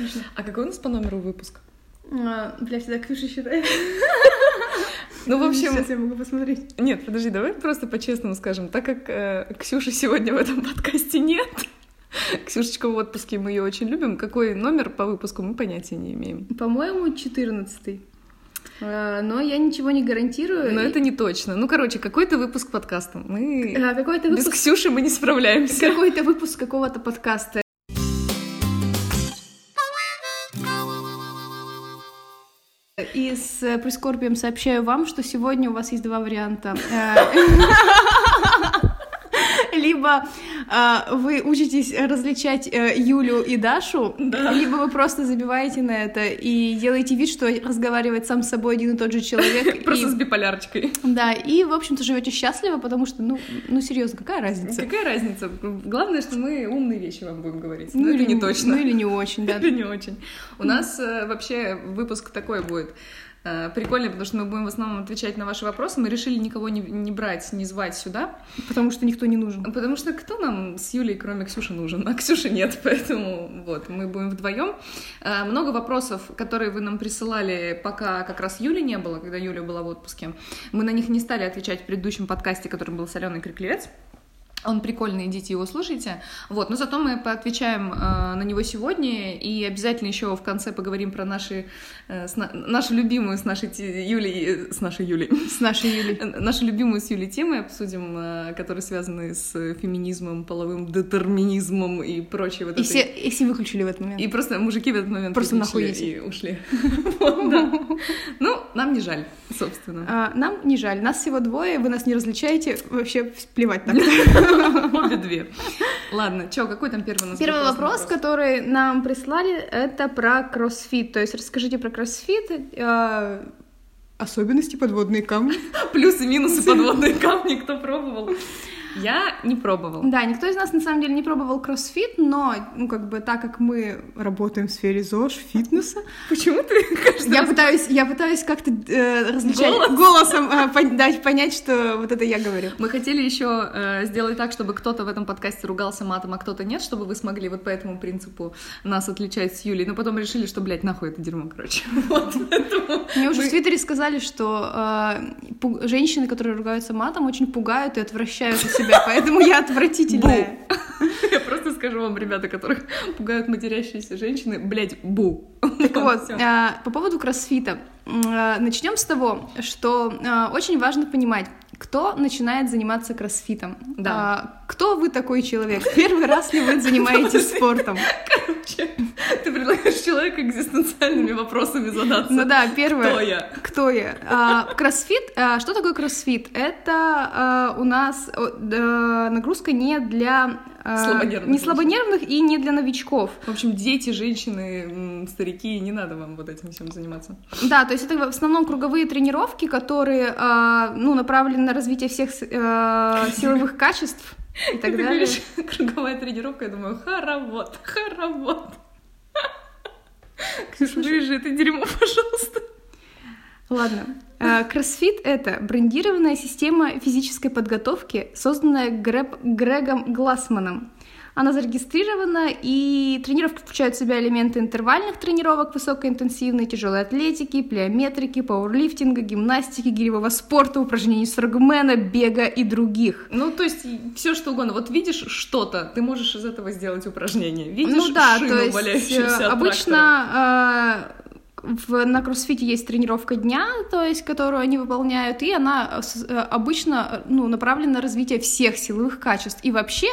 Отлично. А какой у нас по номеру выпуск? А, бля, всегда Ксюша считает. Ну, в общем... Сейчас я могу посмотреть. Нет, подожди, давай просто по-честному скажем. Так как э, Ксюши сегодня в этом подкасте нет, Ксюшечка в отпуске, мы ее очень любим. Какой номер по выпуску мы понятия не имеем. По-моему, 14 но я ничего не гарантирую. Но это не точно. Ну, короче, какой-то выпуск подкаста. Мы... А, какой-то выпуск... Без Ксюши мы не справляемся. Какой-то выпуск какого-то подкаста. И с прискорбием сообщаю вам, что сегодня у вас есть два варианта. либо э, вы учитесь различать э, Юлю и Дашу, да. либо вы просто забиваете на это и делаете вид, что разговаривает сам с собой один и тот же человек. Просто с биполярочкой. Да, и, в общем-то, живете счастливо, потому что, ну, ну серьезно, какая разница? Какая разница? Главное, что мы умные вещи вам будем говорить. Ну, это не точно. Ну, или не очень, да. Или не очень. У нас э, вообще выпуск такой будет. Э, прикольно, потому что мы будем в основном отвечать на ваши вопросы. Мы решили никого не, не брать, не звать сюда. Потому что никто не нужен. Потому что кто нам с Юлей, кроме Ксюши, нужен? А Ксюши нет, поэтому вот, мы будем вдвоем. Э, много вопросов, которые вы нам присылали, пока как раз Юли не было, когда Юля была в отпуске. Мы на них не стали отвечать в предыдущем подкасте, который был с Аленой Криклевец. Он прикольный, идите его слушайте. Вот, но зато мы поотвечаем э, на него сегодня и обязательно еще в конце поговорим про наши, э, с на, нашу любимую с нашей Юлей, э, с нашей Юлей, с нашей Юлей, нашу любимую с Юлей темы обсудим, э, которые связаны с феминизмом, половым детерминизмом и прочее. Вот и, все, и все выключили в этот момент. И просто мужики в этот момент просто нахуй и ушли. Ну, нам не жаль, собственно. А, нам не жаль. Нас всего двое, вы нас не различаете, вообще плевать так. Обе две. Ладно, что, какой там первый у нас Первый вопрос, который нам прислали, это про кроссфит. То есть расскажите про кроссфит, э, особенности подводные камни. Плюсы, минусы подводные камни, кто пробовал. Я не пробовала. Да, никто из нас на самом деле не пробовал кроссфит, но, ну, как бы, так как мы работаем в сфере ЗОЖ, фитнеса... Почему ты Я пытаюсь, я пытаюсь как-то э, различать... Голос? Голосом э, пон- дать понять, что вот это я говорю. Мы хотели еще э, сделать так, чтобы кто-то в этом подкасте ругался матом, а кто-то нет, чтобы вы смогли вот по этому принципу нас отличать с Юлей, но потом решили, что, блядь, нахуй это дерьмо, короче. Вот, Мне уже в Твиттере сказали, что э, женщины, которые ругаются матом, очень пугают и отвращают себя, поэтому я отвратительная. Я просто скажу вам, ребята, которых пугают матерящиеся женщины, блядь, бу. Так вот, а, по поводу кроссфита. А, Начнем с того, что а, очень важно понимать, кто начинает заниматься кроссфитом? Да. А, кто вы такой человек? Первый раз ли вы занимаетесь спортом? Короче, ты предлагаешь человеку экзистенциальными вопросами задаться. Ну да, первое. Кто я? Кто я? А, кроссфит. А, что такое кроссфит? Это а, у нас нагрузка не для слабонервных не слабонервных и не для новичков. В общем, дети, женщины, старики, не надо вам вот этим всем заниматься. Да, то есть это в основном круговые тренировки, которые ну, направлены на развитие всех силовых качеств и так Ты далее. Говоришь, круговая тренировка, я думаю, хоровод, хоровод. Ксюша, вырежи это дерьмо, пожалуйста. Ладно. Кроссфит — это брендированная система физической подготовки, созданная Греб, Грегом Глассманом. Она зарегистрирована, и тренировки включают в себя элементы интервальных тренировок, высокоинтенсивной, тяжелой атлетики, плеометрики, пауэрлифтинга, гимнастики, гиревого спорта, упражнений строгмена, бега и других. Ну, то есть все что угодно. Вот видишь что-то, ты можешь из этого сделать упражнение. Видишь ну, да, шину, то есть обычно в, на кроссфите есть тренировка дня, то есть, которую они выполняют, и она обычно ну, направлена на развитие всех силовых качеств. И вообще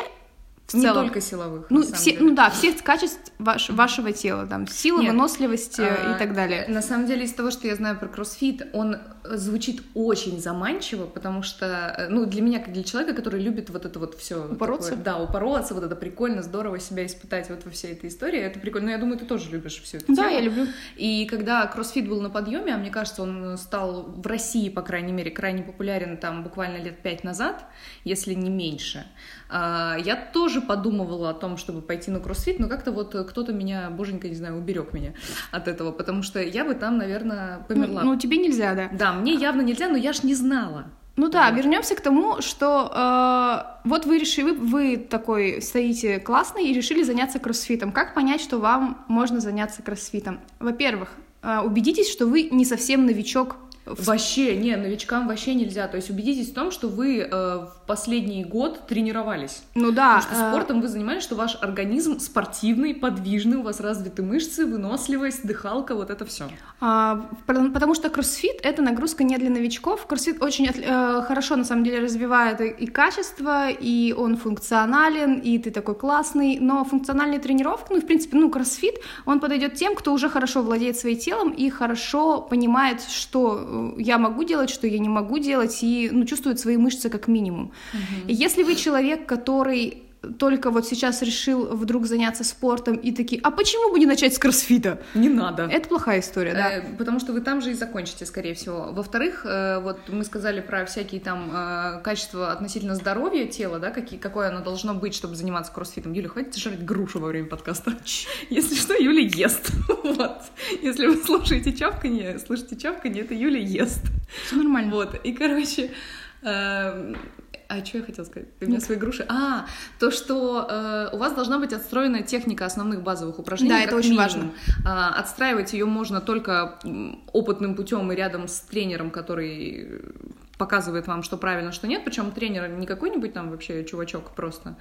в не целом. только силовых. Ну, все, ну да, всех качеств ваш, вашего тела, там, сила, Нет. выносливость А, и так далее. На самом деле, из того, что я знаю про кроссфит, он звучит очень заманчиво, потому что, ну, для меня, как для человека, который любит вот это вот все. Упороться? да, упороться, вот это прикольно, здорово себя испытать вот во всей этой истории, это прикольно. Но я думаю, ты тоже любишь все это. Да, тему. я люблю. И когда кроссфит был на подъеме, а мне кажется, он стал в России, по крайней мере, крайне популярен там буквально лет пять назад, если не меньше. А, Я тоже подумывала о том, чтобы пойти на кроссфит, но как-то вот кто-то меня, боженька, не знаю, уберег меня от этого, потому что я бы там, наверное, померла. Ну, ну, тебе нельзя, да. Да, мне явно нельзя, но я ж не знала. Ну да, вот. вернемся к тому, что э, вот вы решили, вы, вы такой стоите классный и решили заняться кроссфитом. Как понять, что вам можно заняться кроссфитом? Во-первых, э, убедитесь, что вы не совсем новичок Вообще, не, новичкам вообще нельзя. То есть убедитесь в том, что вы э, в последний год тренировались. Ну да. Потому что э, спортом вы занимались, что ваш организм спортивный, подвижный, у вас развиты мышцы, выносливость, дыхалка, вот это все. А, потому что кроссфит — это нагрузка не для новичков. Кроссфит очень э, хорошо, на самом деле, развивает и качество, и он функционален, и ты такой классный. Но функциональная тренировка, ну, в принципе, ну, кроссфит, он подойдет тем, кто уже хорошо владеет своим телом и хорошо понимает, что я могу делать, что я не могу делать, и ну, чувствует свои мышцы как минимум. Угу. Если вы человек, который только вот сейчас решил вдруг заняться спортом и такие, а почему бы не начать с кроссфита? Не надо. Это плохая история, да. Э, потому что вы там же и закончите, скорее всего. Во-вторых, э, вот мы сказали про всякие там э, качества относительно здоровья тела, да, какие, какое оно должно быть, чтобы заниматься кроссфитом. Юля, хватит жрать грушу во время подкаста. Если что, Юля ест. вот. Если вы слушаете чавканье, слышите чавканье, это Юля ест. Все нормально. Вот. И, короче, эм, а что я хотела сказать? Ты меня свои груши. А, то, что э, у вас должна быть отстроена техника основных базовых упражнений. Да, это очень минимум. важно. А, отстраивать ее можно только опытным путем и рядом с тренером, который показывает вам, что правильно, что нет. Причем тренер не какой-нибудь там вообще чувачок просто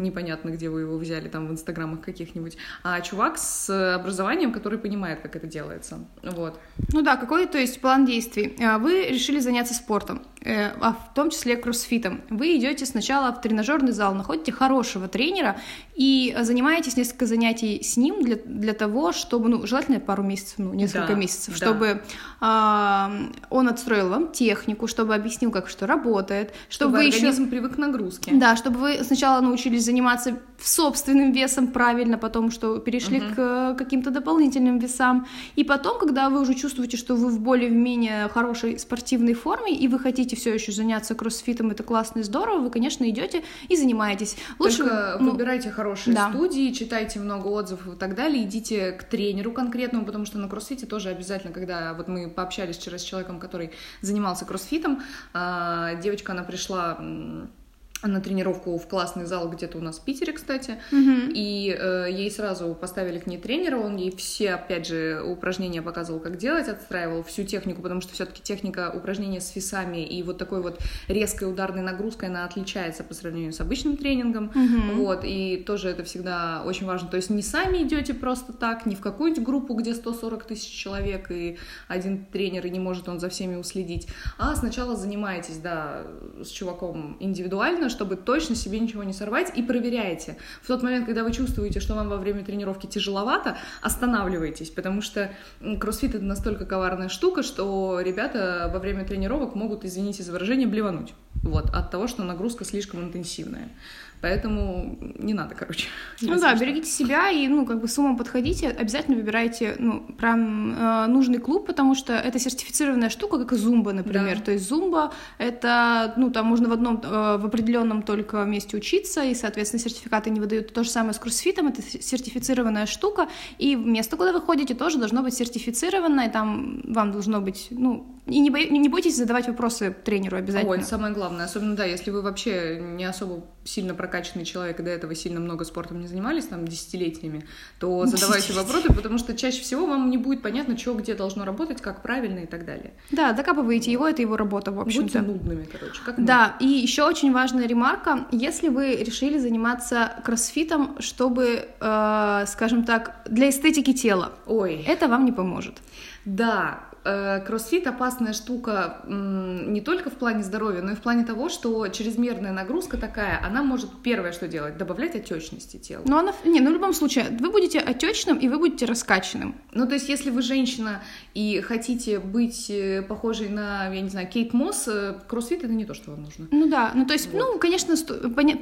непонятно, где вы его взяли, там в инстаграмах каких-нибудь, а чувак с образованием, который понимает, как это делается. Вот. Ну да, какой, то есть, план действий. А, вы решили заняться спортом, э, а в том числе кроссфитом. Вы идете сначала в тренажерный зал, находите хорошего тренера и занимаетесь несколько занятий с ним для, для того, чтобы, ну, желательно пару месяцев, ну, несколько да, месяцев, да. чтобы а, он отстроил вам технику, чтобы объяснил, как что работает, чтобы, чтобы вы организм еще... привык к нагрузке. Да, чтобы вы сначала научились заниматься собственным весом правильно, потом что перешли uh-huh. к каким-то дополнительным весам. И потом, когда вы уже чувствуете, что вы в более-менее хорошей спортивной форме, и вы хотите все еще заняться кроссфитом, это классно и здорово, вы, конечно, идете и занимаетесь. Лучше Только ну, выбирайте хорошие да. студии, читайте много отзывов и так далее, идите к тренеру конкретному, потому что на кроссфите тоже обязательно, когда вот мы пообщались вчера с человеком, который занимался кроссфитом, а, девочка, она пришла на тренировку в классный зал где-то у нас в Питере, кстати, mm-hmm. и э, ей сразу поставили к ней тренера, он ей все, опять же, упражнения показывал, как делать, отстраивал всю технику, потому что все-таки техника упражнения с весами и вот такой вот резкой ударной нагрузкой, она отличается по сравнению с обычным тренингом, mm-hmm. вот, и тоже это всегда очень важно, то есть не сами идете просто так, не в какую-нибудь группу, где 140 тысяч человек, и один тренер, и не может он за всеми уследить, а сначала занимаетесь, да, с чуваком индивидуально, чтобы точно себе ничего не сорвать, и проверяйте. В тот момент, когда вы чувствуете, что вам во время тренировки тяжеловато, останавливайтесь, потому что кроссфит — это настолько коварная штука, что ребята во время тренировок могут, извините за выражение, блевануть. Вот, от того, что нагрузка слишком интенсивная. Поэтому не надо, короче. Ну да, что. берегите себя и, ну, как бы с умом подходите. Обязательно выбирайте, ну, прям э, нужный клуб, потому что это сертифицированная штука, как и зумба, например. Да. То есть зумба — это, ну, там можно в одном, э, в определенном только месте учиться, и, соответственно, сертификаты не выдают. То же самое с кроссфитом, это сертифицированная штука, и место, куда вы ходите, тоже должно быть сертифицированное, и там вам должно быть, ну, и не, бо... не бойтесь задавать вопросы тренеру обязательно. Ой, это самое главное. Особенно, да, если вы вообще не особо сильно прокачанный человек и до этого сильно много спортом не занимались, там, десятилетиями, то задавайте вопросы, потому что чаще всего вам не будет понятно, что где должно работать, как правильно и так далее. Да, докапываете его, это его работа, в общем-то. Будьте нудными, короче. Как да, и еще очень важная ремарка. Если вы решили заниматься кроссфитом, чтобы, э, скажем так, для эстетики тела, Ой. это вам не поможет. Да, кроссфит опасная штука не только в плане здоровья, но и в плане того, что чрезмерная нагрузка такая, она может первое что делать, добавлять отечности тела. Но она, не, ну в любом случае, вы будете отечным и вы будете раскачанным. Ну то есть, если вы женщина и хотите быть э, похожей на, я не знаю, Кейт Мосс, э, кроссфит это не то, что вам нужно. Ну да, ну то есть, вот. ну конечно,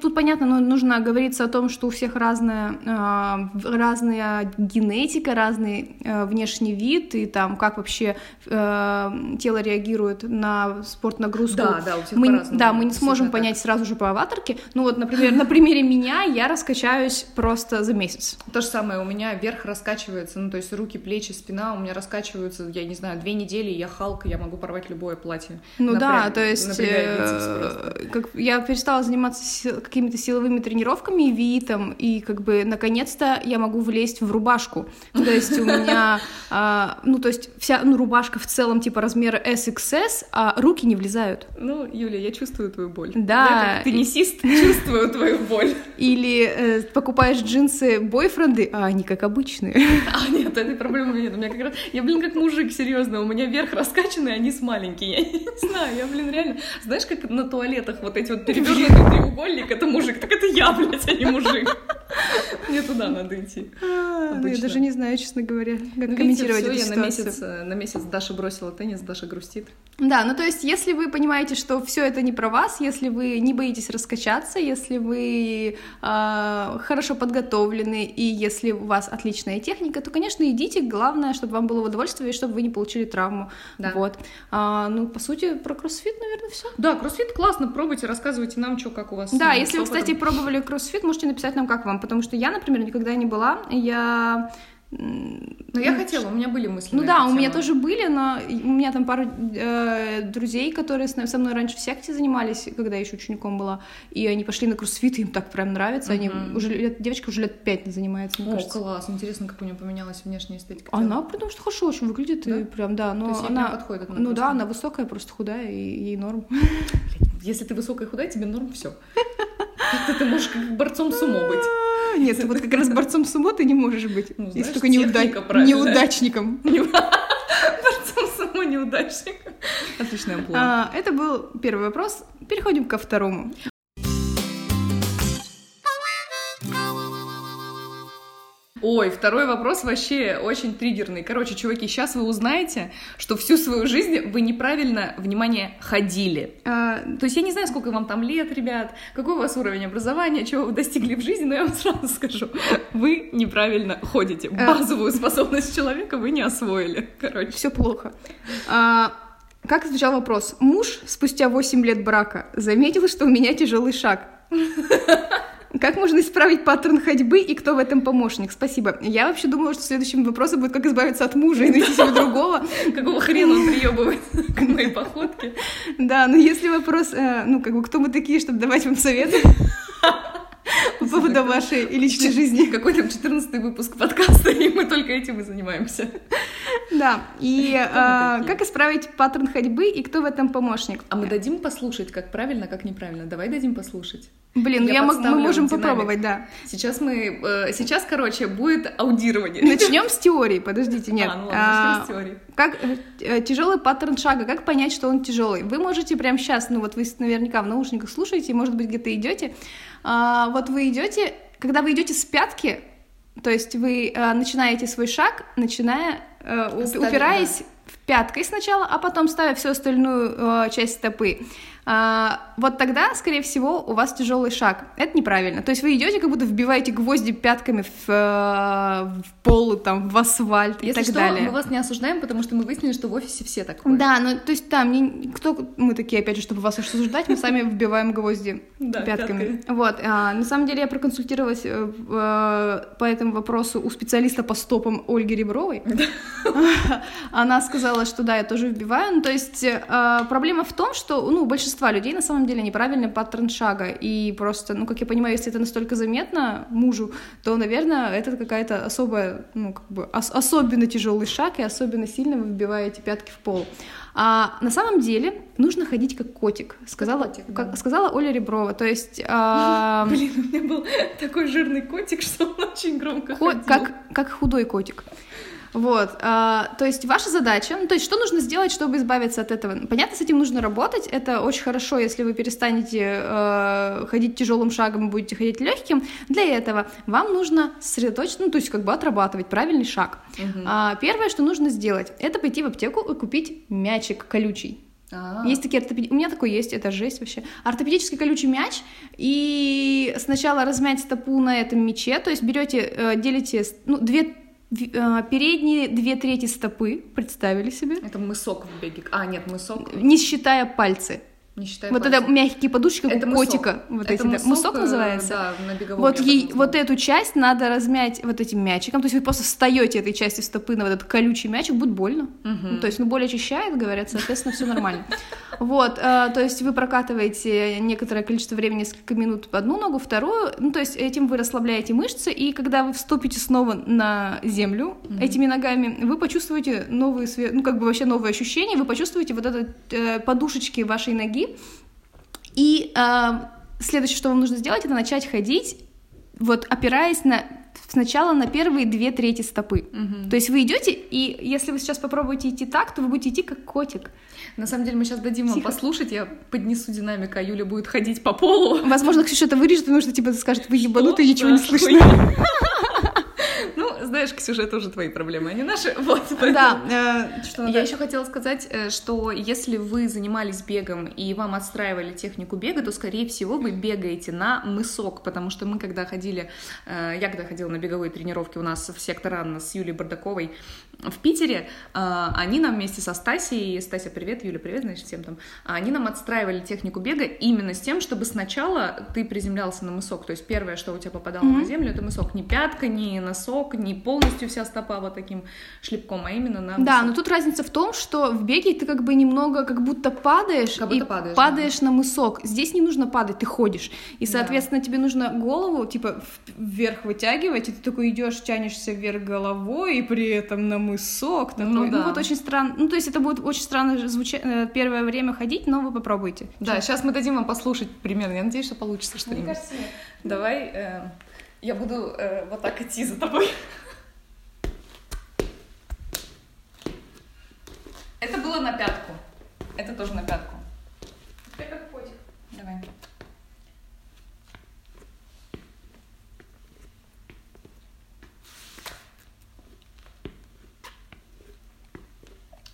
тут понятно, но нужно говориться о том, что у всех разная, разная генетика, разный внешний вид и там как вообще э, тело реагирует на спорт нагрузку. Да, да, у всех мы. Да, мы не сможем так. понять сразу же по аватарке. Ну вот, например, на примере меня я раскачаюсь просто за месяц. То же самое, у меня верх раскачивается, ну, то есть руки, плечи, спина у меня раскачиваются, я не знаю, две недели, я Халк, я могу порвать любое платье. Ну Напря- да, то есть э, как, я перестала заниматься какими-то силовыми тренировками и витом, и как бы наконец-то я могу влезть в рубашку. То есть у меня, а, ну то есть вся ну, рубашка в целом типа размера SXS, а руки не влезают. Ну, Юля, я чувствую твою боль. Да. Я как теннисист чувствую твою боль. Или э, покупаешь джинсы бойфренды, а они как обычные. А, нет, этой проблемы нет. У меня как раз... Я, блин, как мужик, серьезно. У меня верх раскачанный, а низ маленький. Я не знаю, я, блин, реально... Знаешь, как на туалетах вот эти вот перевернутый треугольник, это мужик. Так это я, блядь, а не мужик. Мне туда надо идти. А, ну, Я даже не знаю, честно говоря, как Ну, комментировать эту я на ситуацию. месяц, э, на месяц Даша бросила теннис, Даша грустит. Да, ну то есть, если вы понимаете, что все это не про вас, если вы не боитесь раскачаться, если вы а, хорошо подготовлены и если у вас отличная техника, то, конечно, идите. Главное, чтобы вам было удовольствие и чтобы вы не получили травму. Да. Вот. А, ну, по сути, про кроссфит, наверное, все. Да, кроссфит классно, пробуйте, рассказывайте нам, что, как у вас. Да, э, если вы, кстати, пробовали кроссфит, можете написать нам, как вам, потому что я, например, никогда не была. Я Ну, я хотела, у меня были мысли Ну да, у меня тоже были, но и- у меня там пару э, друзей, которые со мной раньше в секте занимались, когда я еще учеником была, и они пошли на кроссфит, и им так прям нравится. Они Мгм. уже лет, девочка уже лет пять занимается, мне О, кажется. класс, интересно, как у нее поменялась внешняя эстетика. Она, потому что хорошо очень выглядит, и Да? прям, да, но То есть она... подходит на ну да, она высокая, просто худая, и ей норм. Если ты высокая и худая, тебе норм все. Как-то ты можешь как борцом сумо быть. Нет, вот как раз борцом сумо ты не можешь быть. Ну, Если только неуда- неудачником. Борцом сумо неудачник. Отличный амплуа. А, это был первый вопрос. Переходим ко второму. Ой, второй вопрос вообще очень триггерный. Короче, чуваки, сейчас вы узнаете, что всю свою жизнь вы неправильно, внимание, ходили. А, То есть я не знаю, сколько вам там лет, ребят, какой у вас уровень образования, чего вы достигли в жизни, но я вам сразу скажу, вы неправильно ходите. Э. Базовую способность человека вы не освоили. Короче. все плохо. А, как звучал вопрос? Муж спустя 8 лет брака заметил, что у меня тяжелый шаг. Как можно исправить паттерн ходьбы и кто в этом помощник? Спасибо. Я вообще думала, что следующим вопросом будет, как избавиться от мужа и найти себе другого. Какого хрена он приебывает к моей походке? Да, но если вопрос, э, ну, как бы, кто мы такие, чтобы давать вам советы по поводу вашей личной жизни? Какой там 14 выпуск подкаста, и мы только этим и занимаемся. Да, и такие? как исправить паттерн ходьбы и кто в этом помощник? А мы дадим послушать, как правильно, как неправильно? Давай дадим послушать. Блин, ну Я я мог- мы можем динамик. попробовать, да. Сейчас мы... э, сейчас, короче, будет аудирование. Начнем с теории, подождите, нет. А, ну ладно, А, начнем с теории. Как тяжелый паттерн шага, как понять, что он тяжелый? Вы можете прямо сейчас, ну вот вы наверняка в наушниках слушаете, может быть, где-то идете. А, вот вы идете, когда вы идете с пятки, то есть вы а, начинаете свой шаг, начиная э, упираясь в пяткой сначала, а потом ставя всю остальную э, часть стопы. А, вот тогда, скорее всего, у вас тяжелый шаг. Это неправильно. То есть вы идете, как будто вбиваете гвозди пятками в, э, в пол, там, в асфальт и Если так что, далее. мы вас не осуждаем, потому что мы выяснили, что в офисе все так ходят. Да, ну то есть там не... кто мы такие, опять же, чтобы вас осуждать, мы сами вбиваем гвозди пятками. Вот. а, на самом деле я проконсультировалась э, э, по этому вопросу у специалиста по стопам Ольги Ребровой. Она сказала, что да, я тоже вбиваю. Ну, то есть проблема в том, что ну, у большинства людей на самом деле неправильный паттерн шага. И просто, ну, как я понимаю, если это настолько заметно мужу, то, наверное, это какая-то особая, ну, как бы ос- особенно тяжелый шаг, и особенно сильно вы вбиваете пятки в пол. А на самом деле нужно ходить как котик, сказала, котик, да. как- сказала Оля Реброва. То есть а, Блин, у меня был такой жирный котик, что он очень громко ко- ходил. как, как худой котик. Вот, а, то есть ваша задача, ну, то есть что нужно сделать, чтобы избавиться от этого? Понятно, с этим нужно работать, это очень хорошо, если вы перестанете э, ходить тяжелым шагом и будете ходить легким. Для этого вам нужно сосредоточиться, ну, то есть как бы отрабатывать правильный шаг. Мгм. А, первое, что нужно сделать, это пойти в аптеку и купить мячик колючий. А, Есть такие ортопеди... У меня такой есть, это жесть вообще. Ортопедический колючий мяч. И сначала размять стопу на этом мяче, то есть берете, э, делите, ну, две передние две трети стопы, представили себе, Это мысок в беге. А, нет, мысок, не считая пальцы. Не считая вот пальцев. это мягкие подушечки, как Это у котика. Вот Это эти, да. мысок, Мысок э, называется. Да, на беговом Вот, ей, вот эту часть надо размять вот этим мячиком. То есть вы просто встаете этой части стопы на вот этот колючий мячик, будет больно. Мгм. Ну, то есть, ну, боль очищает, говорят, соответственно, все нормально. Вот, э, то есть вы прокатываете некоторое количество времени, несколько минут одну ногу, вторую, ну, то есть этим вы расслабляете мышцы, и когда вы вступите снова на землю этими ногами, вы почувствуете новые, ну, как бы вообще новые ощущения, вы почувствуете вот это э, подушечки вашей ноги, и э, следующее, что вам нужно сделать, это начать ходить, вот опираясь на сначала на первые две трети стопы. Мгм. То есть вы идете, и если вы сейчас попробуете идти так, то вы будете идти как котик. На самом деле мы сейчас дадим вам послушать, я поднесу динамик, а Юля будет ходить по полу. Возможно, Ксюша это вырежет, потому что типа скажет, вы ебанутые, ничего не слышно. знаешь, Ксюша, это уже твои проблемы, а не наши. Вот, поэтому- Да, э, что Я еще хотела сказать, э, что если вы занимались бегом и вам отстраивали технику бега, то, скорее всего, вы бегаете на мысок, потому что мы, когда ходили, э, я когда ходила на беговые тренировки у нас в сектор Анна с Юлей Бардаковой в Питере, э, они нам вместе со Стасией, Стася, привет, Юля, привет, значит, всем там, они нам отстраивали технику бега именно с тем, чтобы сначала ты приземлялся на мысок, то есть первое, что у тебя попадало на землю, это мысок, не пятка, не носок, не полностью вся стопа вот таким шлепком, а именно на Да, мысок. но тут разница в том, что в беге ты как бы немного как будто падаешь, Как будто и падаешь, падаешь на мысок. Здесь не нужно падать, ты ходишь. И, Да. соответственно, тебе нужно голову, типа, вверх вытягивать, и ты такой идешь, тянешься вверх головой, и при этом на мысок. Такой. Ну Ну, да. вот очень странно. Ну, то есть это будет очень странно звучать э, первое время ходить, но вы попробуйте. Да, сейчас мы дадим вам послушать примерно. Я надеюсь, что получится что-нибудь. нет. Давай, э, я буду э, вот так идти за тобой. Это было на пятку. Это тоже на пятку. Давай.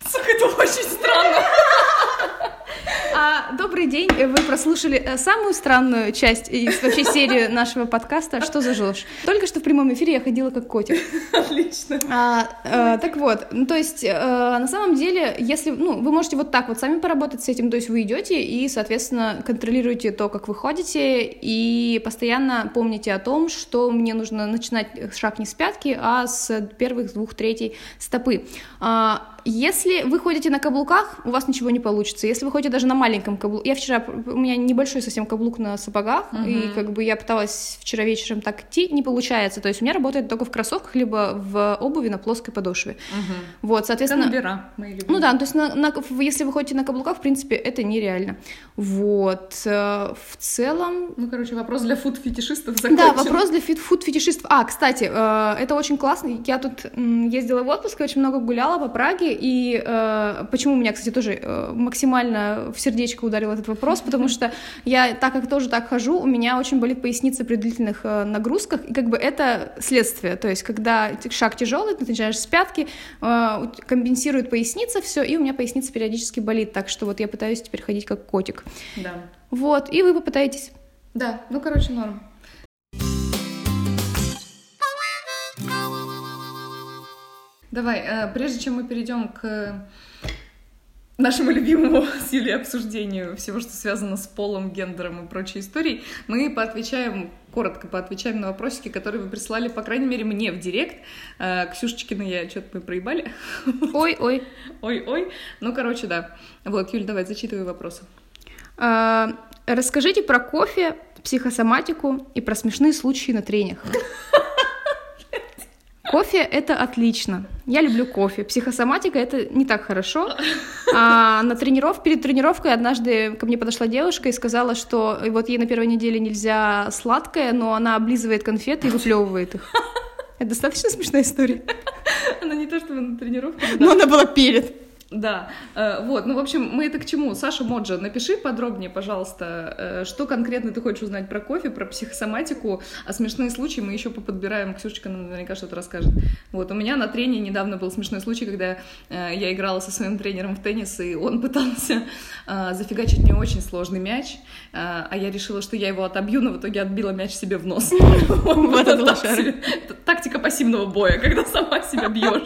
Сука, это очень странно. А, добрый день, вы прослушали э, самую странную часть из вообще серии нашего подкаста «Что за ложь?». Только что в прямом эфире я ходила как котик. Отлично. А, э, так вот, ну, то есть, э, на самом деле, если, ну, вы можете вот так вот сами поработать с этим, то есть вы идете и, соответственно, контролируете то, как вы ходите, и постоянно помните о том, что мне нужно начинать шаг не с пятки, а с первых двух третей стопы. А, если вы ходите на каблуках, у вас ничего не получится. Если вы ходите даже на маленьком каблуке... Я вчера... У меня небольшой совсем каблук на сапогах, и как бы я пыталась вчера вечером так идти, не получается. То есть у меня работает только в кроссовках, либо в обуви на плоской подошве. Вот, соответственно... Канбера, мои любимые. Ну да, то есть на- на- если вы ходите на каблуках, в принципе, это нереально. Вот. э, В целом, Ну, короче, вопрос для фут-фетишистов да, закончен. вопрос для фит фут-фетишистов. А, кстати, э, это очень классно. Я тут ездила в отпуск, очень много гуляла по Праге, и э, почему меня, кстати, тоже э, максимально в сердечко ударил этот вопрос, потому что я, так как тоже так хожу, у меня очень болит поясница при длительных э, нагрузках, и как бы это следствие. То есть, когда шаг тяжелый, ты начинаешь с пятки, э, компенсирует поясница, все, и у меня поясница периодически болит, так что вот я пытаюсь теперь ходить как котик. Да. Вот, и вы попытаетесь. Да, ну, короче, норм. Давай, э, прежде чем мы перейдем к нашему любимому с Юлей обсуждению всего, что связано с полом, гендером и прочей историей, мы поотвечаем, коротко поотвечаем на вопросики, которые вы прислали, по крайней мере, мне в директ. Э, Ксюшечкина я что-то мы проебали. Ой, ой. Ой-ой. Ну, короче, да. Вот, Юль, давай, зачитывай вопросы. А, Расскажите про кофе, психосоматику и про смешные случаи на трениях. Кофе — это отлично. Я люблю кофе. Психосоматика — это не так хорошо. А на трениров... перед тренировкой однажды ко мне подошла девушка и сказала, что вот ей на первой неделе нельзя сладкое, но она облизывает конфеты и выплевывает их. Это достаточно смешная история. Она не то, чтобы на тренировке, Но она была перед. Да, э, вот, ну, в общем, мы это к чему? Саша Моджа, напиши подробнее, пожалуйста, э, что конкретно ты хочешь узнать про кофе, про психосоматику, а смешные случаи мы еще поподбираем, Ксюшечка наверняка что-то расскажет. Вот, у меня на трении недавно был смешной случай, когда э, я играла со своим тренером в теннис, и он пытался зафигачить мне очень сложный мяч, а я решила, что я его отобью, но в итоге отбила мяч себе в нос. Вот это Тактика пассивного боя, когда сама себя бьешь.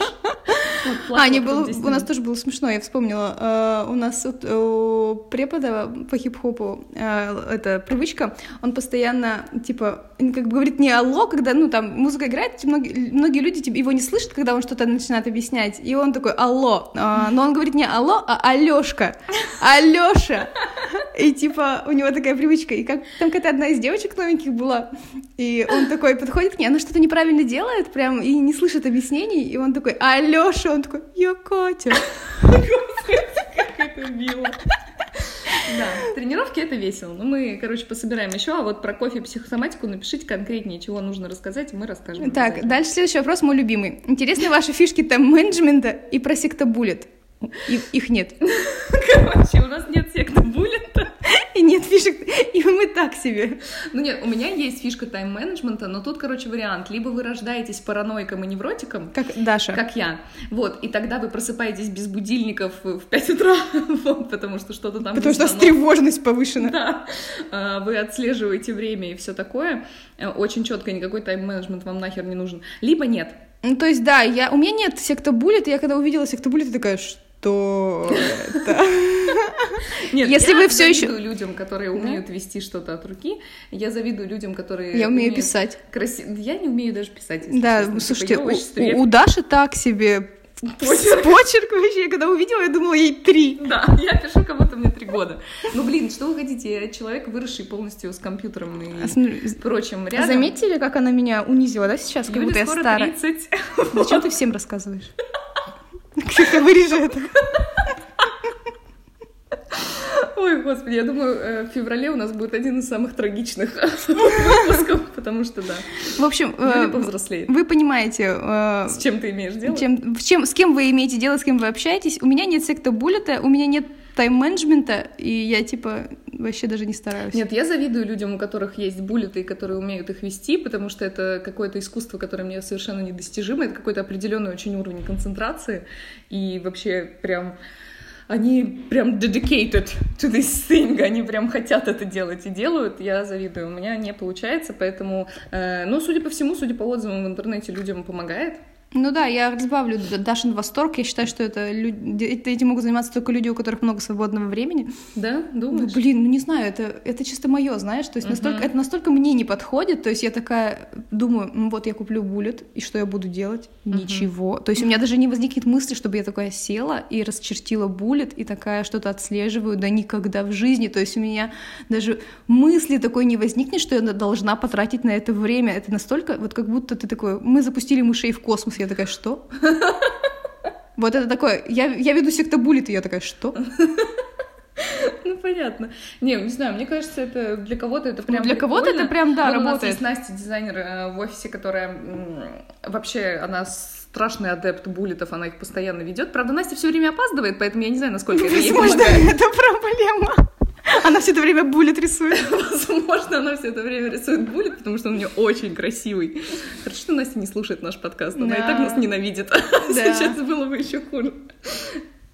А, не было, у нас тоже было смешно, я вспомнила. Э, у нас у препода по хип-хопу э, это привычка, он постоянно, типа, как бы говорит не алло, когда, ну, там, музыка играет, многие, многие люди типа, его не слышат, когда он что-то начинает объяснять, и он такой алло, но он говорит не алло, а Алёшка, Алёша, и, типа, у него такая привычка, и как там какая-то одна из девочек новеньких была, и он такой подходит к ней, она что-то неправильно делает, прям, и не слышит объяснений, и он такой Алёша, он такой, я Катя. Как это мило. Да, тренировки это весело. Ну, мы, короче, пособираем еще, а вот про кофе и психосоматику напишите конкретнее, чего нужно рассказать, мы расскажем. Так, дальше следующий вопрос, мой любимый. Интересны ваши фишки тайм-менеджмента и про сектобуллет? Их нет. Короче, у нас нет секты буллета. И нет фишек, и мы так себе. Ну нет, у меня есть фишка тайм-менеджмента, но тут, короче, вариант. Либо вы рождаетесь параноиком и невротиком. Как Даша. Как я. Вот, и тогда вы просыпаетесь без будильников в 5 утра, вот, потому что что-то там... Потому что у тревожность повышена. Да. А, вы отслеживаете время и все такое. Э, очень четко, никакой тайм-менеджмент вам нахер не нужен. Либо нет. Ну, то есть, да, я, у меня нет сектобуллет, я когда увидела сектобуллет, я такая, что то это... Нет, Если я вы все еще людям, которые умеют вести что-то от руки, я завидую людям, которые... Я умею писать. Красиво. Я не умею даже писать. Да, честно. Типа, слушайте, типа, у, у Даши так себе Почерк. Почерк вообще, когда увидела, я думала, ей три. Да, я пишу, как будто мне три года. Ну, блин, что вы хотите? Я человек, выросший полностью с компьютером и а, прочим рядом. Заметили, как она меня унизила, да, сейчас? Как будто я старая. 30. Зачем ты всем рассказываешь? Ксюха, вырежи это. Ой, господи, я думаю, э, в феврале у нас будет один из самых трагичных выпусков, потому что, да. В общем, э, вы понимаете... Э, с чем ты имеешь дело? Чем, чем, с кем вы имеете дело, с кем вы общаетесь. У меня нет секта буллета, у меня нет тайм-менеджмента, и я, типа, вообще даже не стараюсь. Нет, я завидую людям, у которых есть буллеты, которые умеют их вести, потому что это какое-то искусство, которое мне совершенно недостижимо, это какой-то определенный очень уровень концентрации, и вообще прям они прям dedicated to this thing, они прям хотят это делать и делают, я завидую. У меня не получается, поэтому, э, ну, судя по всему, судя по отзывам в интернете, людям помогает. Ну да, я разбавлю Дашин восторг. Я считаю, что это люди, этим могут заниматься только люди, у которых много свободного времени. Да, думаешь? Ну, блин, ну не знаю, это, это чисто мое, знаешь, то есть uh-huh. настолько, это настолько мне не подходит, то есть я такая думаю, ну вот я куплю буллет, и что я буду делать? Uh-huh. Ничего. То есть у меня даже не возникнет мысли, чтобы я такая села и расчертила буллет, и такая что-то отслеживаю, да никогда в жизни. То есть у меня даже мысли такой не возникнет, что я должна потратить на это время. Это настолько, вот как будто ты такой, мы запустили мышей в космос, я такая, что? Вот это такое, я, я веду сектобулит, и я такая, что? Ну, понятно. Не, не знаю, мне кажется, это для кого-то это прям Для кого-то это прям, да, работает. У нас есть Настя, дизайнер э, в офисе, которая вообще, она страшный адепт буллетов, она их постоянно ведет. Правда, Настя все время опаздывает, поэтому я не знаю, насколько это ей помогает. это проблема. Она все это время буллет рисует. Возможно, она все это время рисует буллет, потому что он у нее очень красивый. Хорошо, что Настя не слушает наш подкаст, она и так нас ненавидит. Сейчас было бы еще хуже.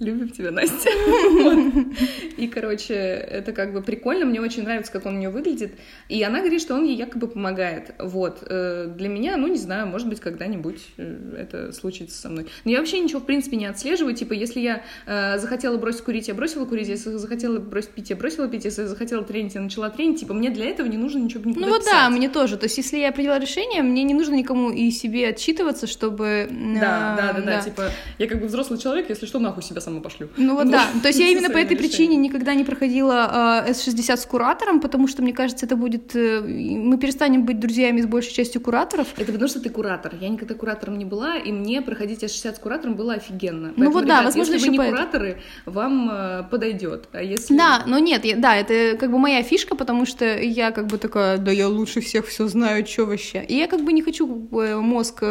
Любим тебя, Настя. И, короче, это как бы прикольно. Мне очень нравится, как он у нее выглядит. И она говорит, что он ей якобы помогает. Вот. Э, для меня, ну, не знаю, может быть, когда-нибудь э, это случится со мной. Но я вообще ничего, в принципе, не отслеживаю. Типа, если я э, захотела бросить курить, я бросила курить. Если захотела бросить пить, я бросила пить. Если захотела тренить, я начала тренить. Типа, мне для этого не нужно ничего никуда Ну вот да, мне тоже. То есть, если я приняла решение, мне не нужно никому и себе отчитываться, чтобы... Да, да, да, да. Типа, я как бы взрослый человек, если что, нахуй себя сама пошлю. Ну вот да, то есть я именно по этой причине никогда не проходила S60 с куратором, потому что, мне кажется, это будет... Э, мы перестанем быть друзьями с большей частью кураторов. Это потому что ты куратор. Я никогда куратором не была, и мне проходить S60 с куратором было офигенно. Ну вот да, возможно, если вы не кураторы, вам э, подойдет. А если... Да, но нет, да, это как бы моя фишка, потому что я как бы такая, да я лучше всех все знаю, что вообще. И я как бы не хочу э, мозг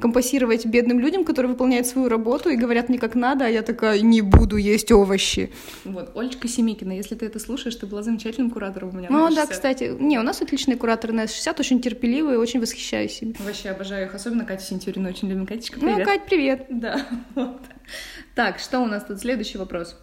компасировать бедным людям, которые выполняют свою работу и говорят мне как надо, а я так такая, не буду есть овощи. Вот, Олечка Семикина, если ты это слушаешь, ты была замечательным куратором у меня Ну да, 60. кстати, не, у нас отличные кураторы на S60, очень терпеливые, очень восхищаюсь ими. Вообще обожаю их, особенно Катю Сентюрину, очень любим. Катечка, Ну, привет. Кать, привет. Да, вот. Так, что у нас тут? Следующий вопрос.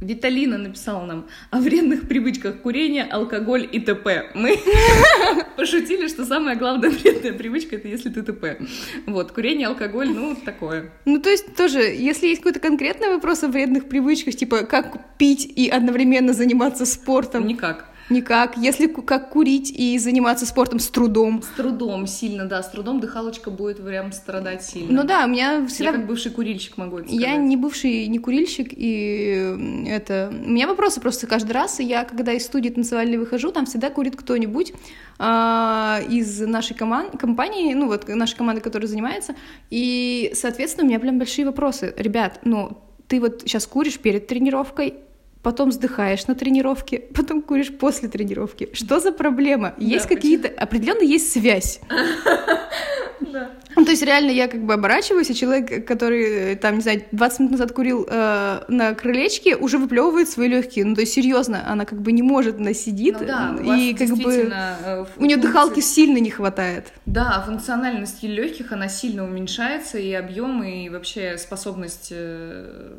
Виталина написала нам о вредных привычках курения, алкоголь и т.п. Мы пошутили, что самая главная вредная привычка это если ты т.п. Вот, курение, алкоголь, ну, такое. Ну, то есть тоже, если есть какой-то конкретный вопрос о вредных привычках, типа как пить и одновременно заниматься спортом, Никак. Никак. Если как курить и заниматься спортом с трудом. С трудом сильно, да, с трудом дыхалочка будет прям страдать сильно. Ну да, у меня Я всегда... как бывший курильщик могу это сказать. Я не бывший не курильщик, и э, это... У меня вопросы просто каждый раз, я, когда из студии танцевальной выхожу, там всегда курит кто-нибудь а, из нашей коман- компании, ну вот нашей команды, которая занимается, и, соответственно, у меня прям большие вопросы. Ребят, ну, ты вот сейчас куришь перед тренировкой, потом вздыхаешь на тренировке, потом куришь после тренировки. Что за проблема? Есть почему? какие-то... Определенно есть связь. Да. Ну, то есть реально я как бы оборачиваюсь, и человек, который, э, там, не знаю, 20 минут назад курил э, на крылечке, уже выплевывает свои легкие. Ну, то есть серьезно, она как бы не может, она сидит, Ну да, и как бы э, у нее функции- дыхалки сильно не хватает. Да, функциональность легких, она сильно уменьшается, и объем, и вообще способность э,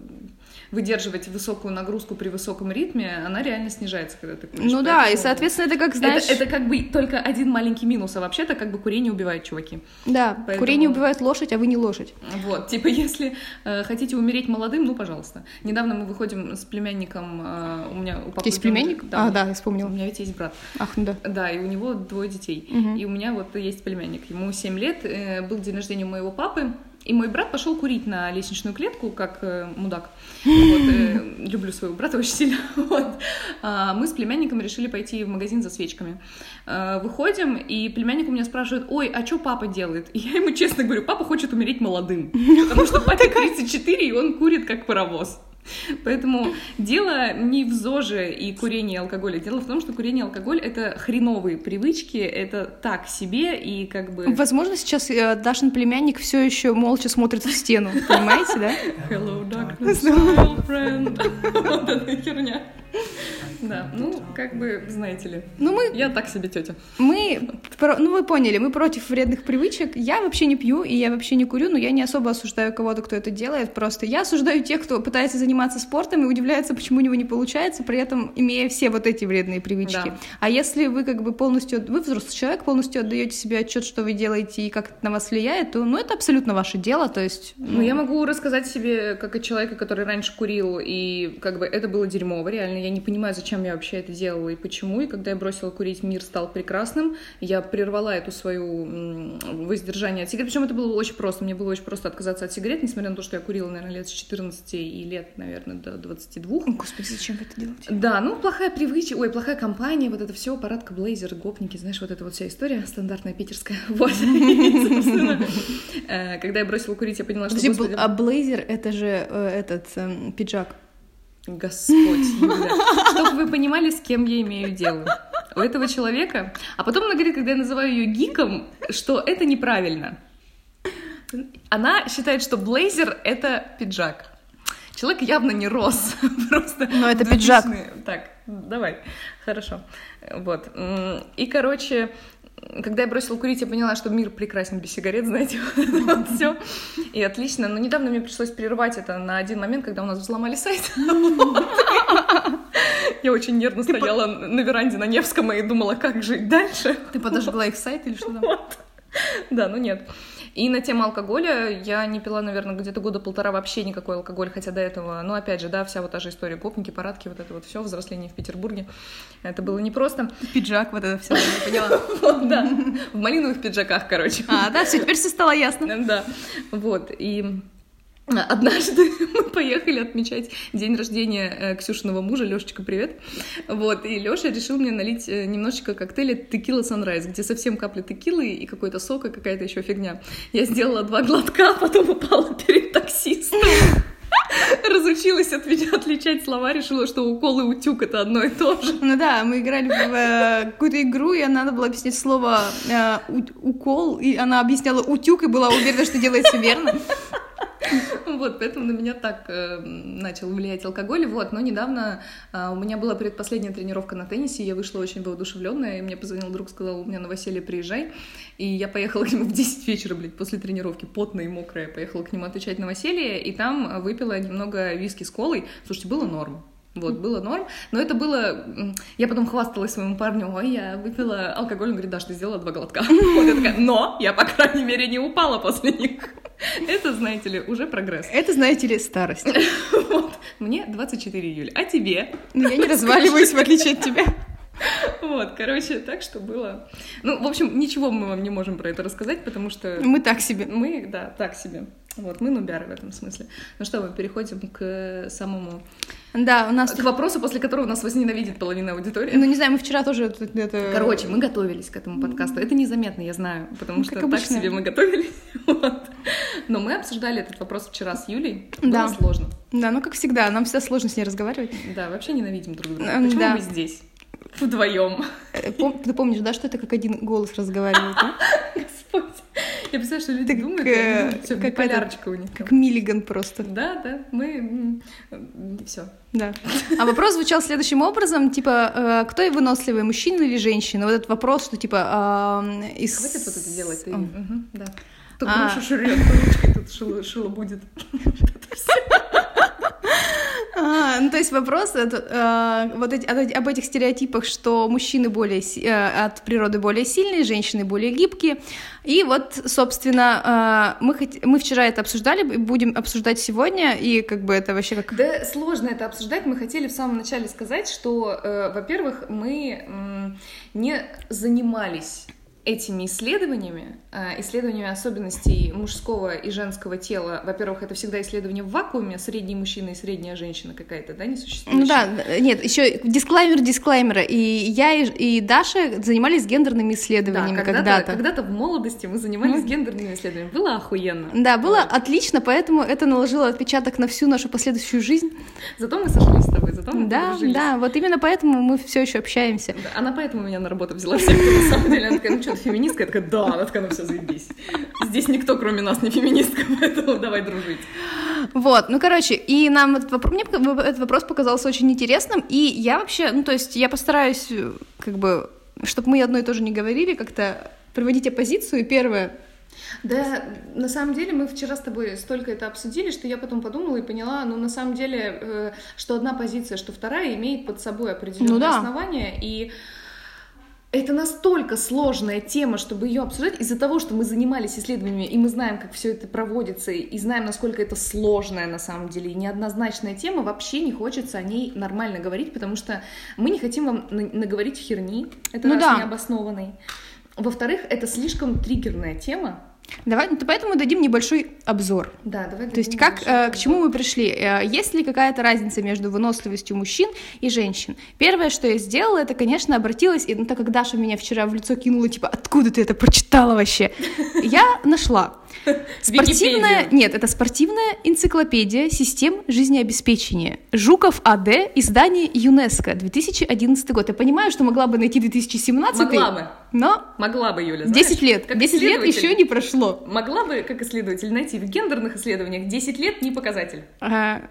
выдерживать высокую нагрузку при высоком ритме, она реально снижается, когда ты куришь. Ну да, и соответственно это как, знаешь... Это, это как бы только один маленький минус, а вообще-то как бы курение убивает, чуваки. Да, Поэтому- курение убивает лошадь, а вы не лошадь. Вот, типа, если э, хотите умереть молодым, ну, пожалуйста. Недавно мы выходим с племянником, э, у меня у папы... Есть племянник? Да, а, у да, я У вспомнила. меня ведь есть брат. Ах, ну да. Да, и у него двое детей. Мгм. И у меня вот есть племянник. Ему 7 лет, э, был день рождения у моего папы. И мой брат пошел курить на лестничную клетку, как э, мудак. Вот, э, люблю своего брата очень сильно. Вот. А мы с племянником решили пойти в магазин за свечками. Э, выходим, и племянник у меня спрашивает, ой, а что папа делает? И я ему честно говорю, папа хочет умереть молодым. Потому что папе 34, и он курит как паровоз. Поэтому дело не в ЗОЖе и курении алкоголя. Дело в том, что курение и алкоголь — это хреновые привычки, это так себе, и как бы... Возможно, сейчас э, Дашин племянник все еще молча смотрит в стену, понимаете, да? Hello, darkness, my old friend. Вот эта херня. Да, ну, как бы, знаете ли, Ну, мы я так себе тетя. Мы, ну вы поняли, мы против вредных привычек. Я вообще не пью и я вообще не курю, но я не особо осуждаю кого-то, кто это делает. Просто я осуждаю тех, кто пытается заниматься спортом и удивляется, почему у него не получается, при этом имея все вот эти вредные привычки. Да. А если вы как бы полностью, вы взрослый человек, полностью отдаете себе отчет, что вы делаете и как это на вас влияет, то ну это абсолютно ваше дело. То есть, Ну, я могу рассказать себе, как от человека, который раньше курил, и как бы это было дерьмово, реально. Я не понимаю, зачем я вообще это делала и почему. И когда я бросила курить, мир стал прекрасным. Я прервала эту свою воздержание от сигарет. Причем это было очень просто. Мне было очень просто отказаться от сигарет, несмотря на то, что я курила, наверное, лет с 14 и лет, наверное, до 22. Господи, зачем вы это делаете? Да, ну плохая привычка, ой, плохая компания, вот это все, парадка, блейзер, гопники, знаешь, вот эта вот вся история стандартная питерская. Вот, э, когда я бросила курить, я поняла, что, а блейзер это же э, этот эм, пиджак. Господь, Юля. Чтобы вы понимали, с кем я имею дело. У этого человека... А потом она говорит, когда я называю ее гиком, что это неправильно. Она считает, что блейзер — это пиджак. Человек явно не рос. Просто Но это пиджак. 2000-е. Так, давай. Хорошо. Вот. И, короче, когда я бросила курить, я поняла, что мир прекрасен без сигарет, знаете, вот все. И отлично. Но недавно мне пришлось прерывать это на один момент, когда у нас взломали сайт. Я очень нервно стояла на веранде на Невском и думала, как жить дальше. Ты подожгла их сайт или что там? Да, ну нет. И на тему алкоголя я не пила, наверное, где-то года полтора вообще никакой алкоголь, хотя до этого, ну, опять же, да, вся вот та же история, гопники, парадки, вот это вот все, взросление в Петербурге. Это было непросто. Пиджак, вот это все, я поняла. Да, в малиновых пиджаках, короче. А, да, все, теперь все стало ясно. Да, вот, и однажды мы поехали отмечать день рождения э, Ксюшиного мужа, Лешечка, привет, вот, и Леша решил мне налить э, немножечко коктейля текила Sunrise, где совсем капля текилы и какой-то сок и какая-то еще фигня. Я сделала два глотка, а потом упала перед таксистом. Разучилась отви- отличать слова, решила, что укол и утюг это одно и то же. Ну да, мы играли в э, какую-то игру, и надо было объяснить слово э, у- укол, и она объясняла утюг и была уверена, что делается верно. Вот, поэтому на меня так э, начал влиять алкоголь. Вот, но недавно э, у меня была предпоследняя тренировка на теннисе, я вышла очень воодушевленная, и мне позвонил друг, сказал, у меня новоселье, приезжай. И я поехала к нему в 10 вечера, блядь, после тренировки, потная и мокрая, поехала к нему отвечать новоселье, и там выпила немного виски с колой. Слушайте, было норм. Вот, было норм. Но это было... Я потом хвасталась своему парню, ой, я выпила алкоголь. Он говорит, да, что сделала два глотка. Вот я такая, но я, по крайней мере, не упала после них. Это, знаете ли, уже прогресс. Это, знаете ли, старость. Вот. Мне 24 июля. А тебе? Ну, я не разваливаюсь, в отличие от тебя. Вот, короче, так что было. Ну, в общем, ничего мы вам не можем про это рассказать, потому что... Мы так себе. Мы, да, так себе. Вот, мы нубяры в этом смысле. Ну что, мы переходим к самому... Да, у нас... К вопросу, после которого нас возненавидит половина аудитории. Ну, не знаю, мы вчера тоже это... Короче, мы готовились к этому подкасту. Это незаметно, я знаю, потому ну, что обычно. так себе мы готовились. Вот. Но мы обсуждали этот вопрос вчера с Юлей. Было да. сложно. Да, ну, как всегда, нам всегда сложно с ней разговаривать. Да, вообще ненавидим друг друга. Почему да. мы здесь? Вдвоем. Э, ты помнишь, да, что это как один голос разговаривает? Что люди так, думают, э, все, как полярочка у них. Как Миллиган просто. Да, да, мы... все. Да. А вопрос звучал следующим образом, типа, э, кто и выносливый, мужчина или женщина? Вот этот вопрос, что, типа... Э, из... Хватит вот это делать. Ты... Угу, да. Тут а... грушу шурет, ручкой тут шило, шило будет. А, ну, то есть вопрос э, вот эти, об этих стереотипах, что мужчины более э, от природы более сильные, женщины более гибкие. И вот, собственно, э, мы, хот... мы вчера это обсуждали, будем обсуждать сегодня, и как бы это вообще как... Да, сложно это обсуждать. Мы хотели в самом начале сказать, что, э, во-первых, мы э, не занимались этими исследованиями, а, исследованиями особенностей мужского и женского тела, во-первых, это всегда исследование в вакууме, средний мужчина и средняя женщина какая-то, да, не существует. Ну да, нет, еще дисклаймер дисклаймера. И я и, и Даша занимались гендерными исследованиями да, когда-то. Когда-то в молодости мы занимались ну, гендерными исследованиями. Было охуенно. Да, было вот. отлично, поэтому это наложило отпечаток на всю нашу последующую жизнь. Зато мы сошлись с тобой, зато мы Да, подружились. да, вот именно поэтому мы все еще общаемся. Да, она поэтому меня на работу взяла всех, на самом деле. Она такая, ну что, ты феминистка? Я такая, да, она такая, ну все, заебись. Здесь никто, кроме нас, не феминистка, поэтому давай дружить. Вот, ну, короче, и нам этот вопрос, мне этот вопрос показался очень интересным, и я вообще, ну, то есть я постараюсь, как бы, чтобы мы одно и то же не говорили, как-то приводить оппозицию. Первое, да, на самом деле мы вчера с тобой столько это обсудили, что я потом подумала и поняла, ну на самом деле, э, что одна позиция, что вторая имеет под собой определенные ну, да. основания, и это настолько сложная тема, чтобы ее обсуждать, из-за того, что мы занимались исследованиями, и мы знаем, как все это проводится, и знаем, насколько это сложная на самом деле и неоднозначная тема, вообще не хочется о ней нормально говорить, потому что мы не хотим вам наговорить херни, это ну раз да. необоснованный. Во-вторых, это слишком триггерная тема, Давай, ну, поэтому дадим небольшой обзор. Да, давай. То есть как, э, к чему мы пришли? Э, есть ли какая-то разница между выносливостью мужчин и женщин? Первое, что я сделала, это, конечно, обратилась, и ну, так как Даша меня вчера в лицо кинула, типа, откуда ты это прочитала вообще? Я нашла. Спортивная... Нет, это спортивная энциклопедия систем жизнеобеспечения. Жуков АД, издание ЮНЕСКО, 2011 год. Я понимаю, что могла бы найти 2017 Могла бы. Но... Могла бы, Юля, знаешь, 10 лет. Как 10 лет еще не прошло. Могла бы, как исследователь, найти в гендерных исследованиях 10 лет не показатель. А,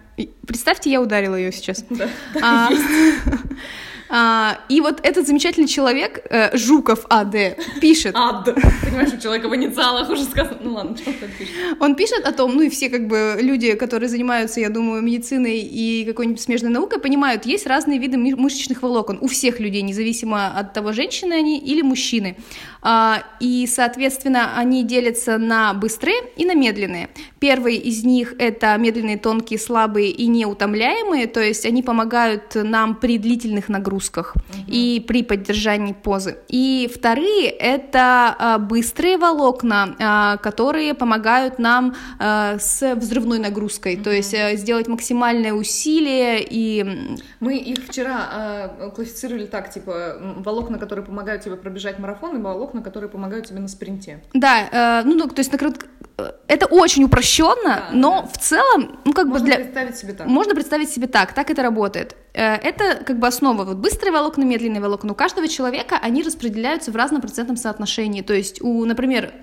представьте, я ударила ее сейчас. Да, а, А, и вот этот замечательный человек, э, Жуков А.Д., пишет... Ад. Понимаешь, у человека в инициалах уже сказано. Ну ладно, что пишет? Он пишет о том, ну и все как бы люди, которые занимаются, я думаю, медициной и какой-нибудь смежной наукой, понимают, есть разные виды мышечных волокон у всех людей, независимо от того, женщины они или мужчины. А, и, соответственно, они делятся на быстрые и на медленные. Первый из них — это медленные, тонкие, слабые и неутомляемые, то есть они помогают нам при длительных нагрузках нагрузках угу. и при поддержании позы. И вторые это а, быстрые волокна, а, которые помогают нам а, с взрывной нагрузкой, угу. то есть сделать максимальное усилие и... Мы их вчера классифицировали так, типа волокна, которые помогают тебе пробежать марафон, и волокна, которые помогают тебе на спринте. Да, ну, ну то есть на это очень упрощенно, да, но да. в целом, ну как можно бы для... представить себе так. Можно представить себе так, так это работает. Э, это как бы основа. Вот быстрые волокна, медленные волокна. У каждого человека они распределяются в разном процентном соотношении. То есть, у, например,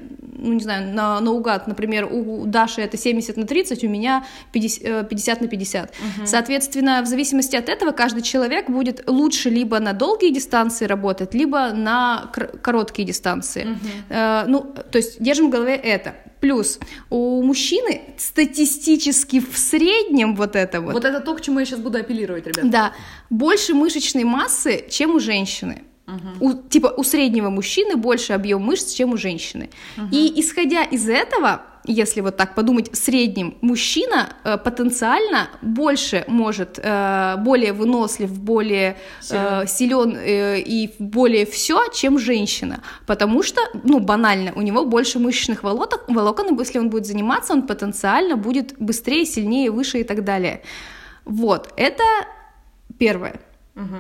ну, не знаю, на, наугад, например, у Даши это 70 на 30, у меня 50, 50 на 50. Угу. Соответственно, в зависимости от этого каждый человек будет лучше либо на долгие дистанции работать, либо на короткие дистанции. Угу. Ну, то есть держим в голове это. Плюс у мужчины статистически в среднем вот это вот. Вот это то, к чему я сейчас буду апеллировать, ребят. Да, больше мышечной массы, чем у женщины. У, типа у среднего мужчины больше объем мышц, чем у женщины. Угу. И исходя из этого, если вот так подумать, в среднем мужчина э, потенциально больше может, э, более вынослив, более э, силен э, и более все, чем женщина, потому что, ну, банально, у него больше мышечных волокон, волокон, и если он будет заниматься, он потенциально будет быстрее, сильнее, выше и так далее. Вот, это первое. Угу.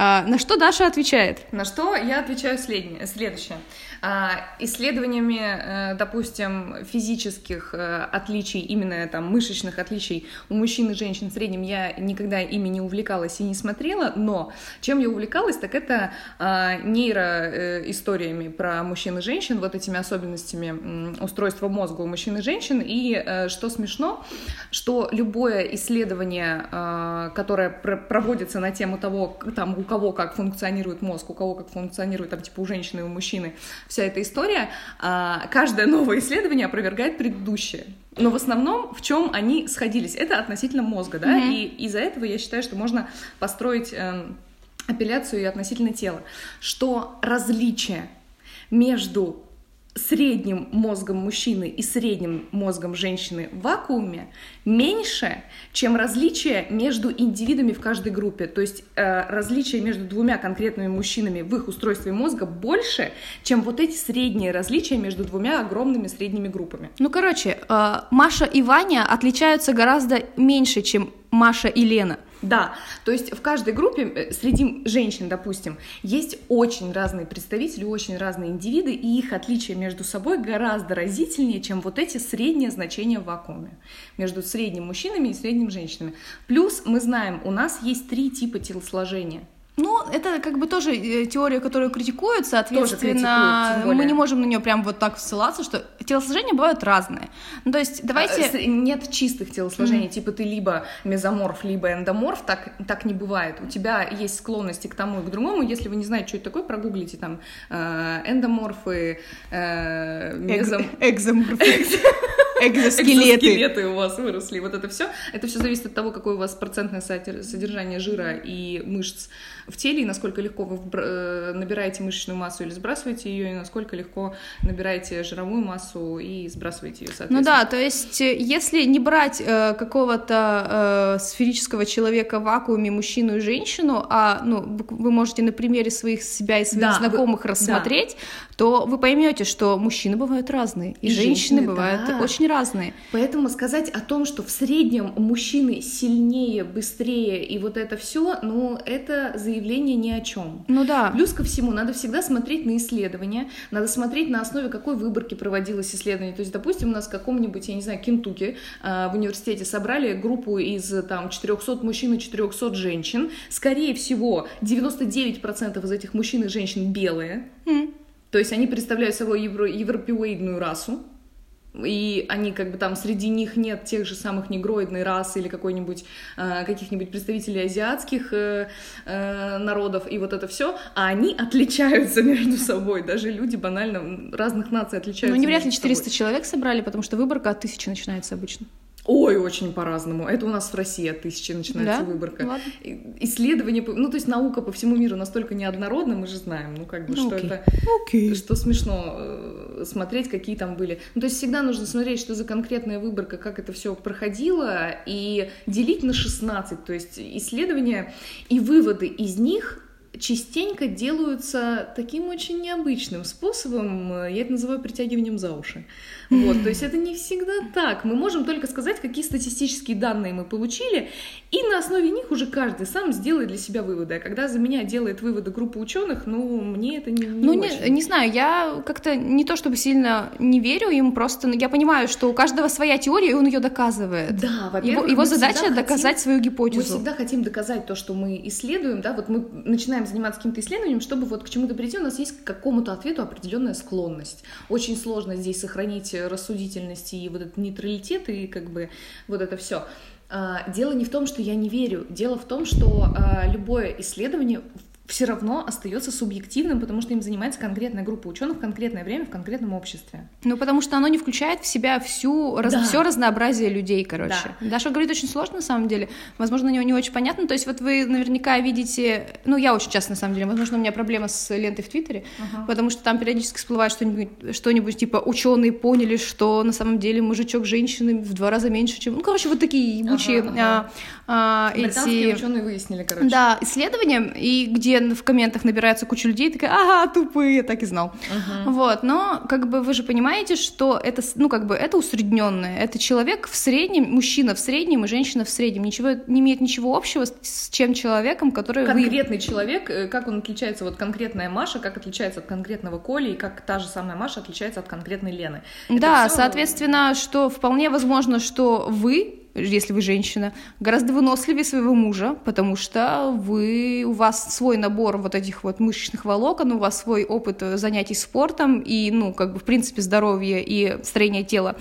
А, на что Даша отвечает? На что я отвечаю следующее. А, исследованиями, э, допустим, физических э, отличий, именно там мышечных отличий у мужчин и женщин в среднем я никогда ими не увлекалась и не смотрела, но чем я увлекалась, так это а, нейроисториями э, про мужчин и женщин, вот этими особенностями устройства мозга у мужчин и женщин, и что смешно, что любое исследование, которое проводится на тему того, там, у кого как функционирует мозг, у кого как функционирует, там, типа, у женщины и у мужчины, вся эта история, а, каждое новое исследование опровергает предыдущее. Но в основном в чем они сходились? Это относительно мозга, да, mm-hmm. и из-за этого я считаю, что можно построить э, апелляцию и относительно тела, что различие между средним мозгом мужчины и средним мозгом женщины в вакууме меньше, чем различие между индивидами в каждой группе. То есть э, различие между двумя конкретными мужчинами в их устройстве мозга больше, чем вот эти средние различия между двумя огромными средними группами. Ну, короче, э, Маша и Ваня отличаются гораздо меньше, чем Маша и Лена. Да, то есть в каждой группе э, среди женщин, допустим, есть очень разные представители, очень разные индивиды, и их отличия между собой гораздо разительнее, чем вот эти средние значения в вакууме между средним мужчинами и средним женщинами. Плюс мы знаем, у нас есть три типа телосложения – ну, это как бы тоже э, теория, которую критикуют, соответственно, критикуют, мы не можем на нее прям вот так ссылаться, что телосложения бывают разные. Ну, то есть давайте... А, нет чистых телосложений, mm-hmm. типа ты либо мезоморф, либо эндоморф, так, так не бывает. У тебя есть склонности к тому и к другому, если вы не знаете, что это такое, прогуглите там э, эндоморфы, э, мезом... Экзоморфы. Экзоскелеты. Экзоскелеты у вас выросли. Вот это все. Это все зависит от того, какое у вас процентное содержание жира и мышц в теле, и насколько легко вы э, набираете мышечную массу или сбрасываете ее, и насколько легко набираете жировую массу и сбрасываете ее, соответственно. Ну да, то есть э, если не брать э, какого-то э, сферического человека в вакууме, мужчину и женщину, а ну, вы можете на примере своих себя и своих да, знакомых вы... рассмотреть, да. то вы поймете, что мужчины бывают разные, и, и женщины, женщины бывают да. очень разные. Поэтому сказать о том, что в среднем мужчины сильнее, быстрее и вот это все, ну это заявление заявление ни о чем. Ну да. Плюс ко всему, надо всегда смотреть на исследования, надо смотреть на основе какой выборки проводилось исследование. То есть, допустим, у нас в каком-нибудь, я не знаю, Кентукки э, в университете собрали группу из там 400 мужчин и 400 женщин. Скорее всего, 99% из этих мужчин и женщин белые. Mm. То есть они представляют собой евро- европеоидную расу и они как бы там среди них нет тех же самых негроидной расы или какой-нибудь э, каких-нибудь представителей азиатских э, э, народов и вот это все, а они отличаются между собой, даже люди банально разных наций отличаются. Ну не вряд ли 400 собой. человек собрали, потому что выборка от тысячи начинается обычно. Ой, очень по-разному. Это у нас в России от тысячи начинается да? выборка. Ладно. Исследования, ну то есть наука по всему миру настолько неоднородна, мы же знаем, ну как бы ну, что окей. это, окей. что смешно э, смотреть, какие там были. Ну то есть всегда нужно смотреть, что за конкретная выборка, как это все проходило, и делить на 16, то есть исследования и выводы из них частенько делаются таким очень необычным способом, э, я это называю притягиванием за уши. Вот, то есть это не всегда так. Мы можем только сказать, какие статистические данные мы получили, и на основе них уже каждый сам сделает для себя выводы. А когда за меня делает выводы группа ученых, ну, мне это не, не Ну, очень. Не, не знаю, я как-то не то чтобы сильно не верю им, просто я понимаю, что у каждого своя теория, и он ее доказывает. Да, во-первых, его, его задача доказать хотим, свою гипотезу. Мы всегда хотим доказать то, что мы исследуем, да, вот мы начинаем заниматься каким-то исследованием, чтобы вот к чему-то прийти, у нас есть к какому-то ответу определенная склонность. Очень сложно здесь сохранить рассудительность и вот этот нейтралитет и как бы вот это все. Дело не в том, что я не верю. Дело в том, что любое исследование все равно остается субъективным, потому что им занимается конкретная группа ученых в конкретное время в конкретном обществе. Ну, потому что оно не включает в себя всю, раз, да. все разнообразие людей, короче. Да. Даша говорит очень сложно, на самом деле. Возможно, не, не очень понятно. То есть вот вы наверняка видите... Ну, я очень часто, на самом деле, возможно, у меня проблема с лентой в Твиттере, uh-huh. потому что там периодически всплывает что-нибудь, что-нибудь типа ученые поняли, что на самом деле мужичок женщины в два раза меньше, чем... Ну, короче, вот такие ебучие uh-huh, uh-huh. А, а, эти... ученые выяснили, короче. Да, исследования, и где в комментах набирается куча людей, такая, ага, тупые, так и знал. Uh-huh. Вот, но как бы вы же понимаете, что это, ну как бы это усредненное, это человек в среднем, мужчина в среднем и женщина в среднем, ничего не имеет ничего общего с, чем человеком, который конкретный вы... человек, э, как он отличается, вот конкретная Маша, как отличается от конкретного Коли и как та же самая Маша отличается от конкретной Лены. Это да, всё... соответственно, что вполне возможно, что вы если вы женщина, гораздо выносливее своего мужа, потому что вы, у вас свой набор вот этих вот мышечных волокон, у вас свой опыт занятий спортом и, ну, как бы, в принципе, здоровье и строение тела.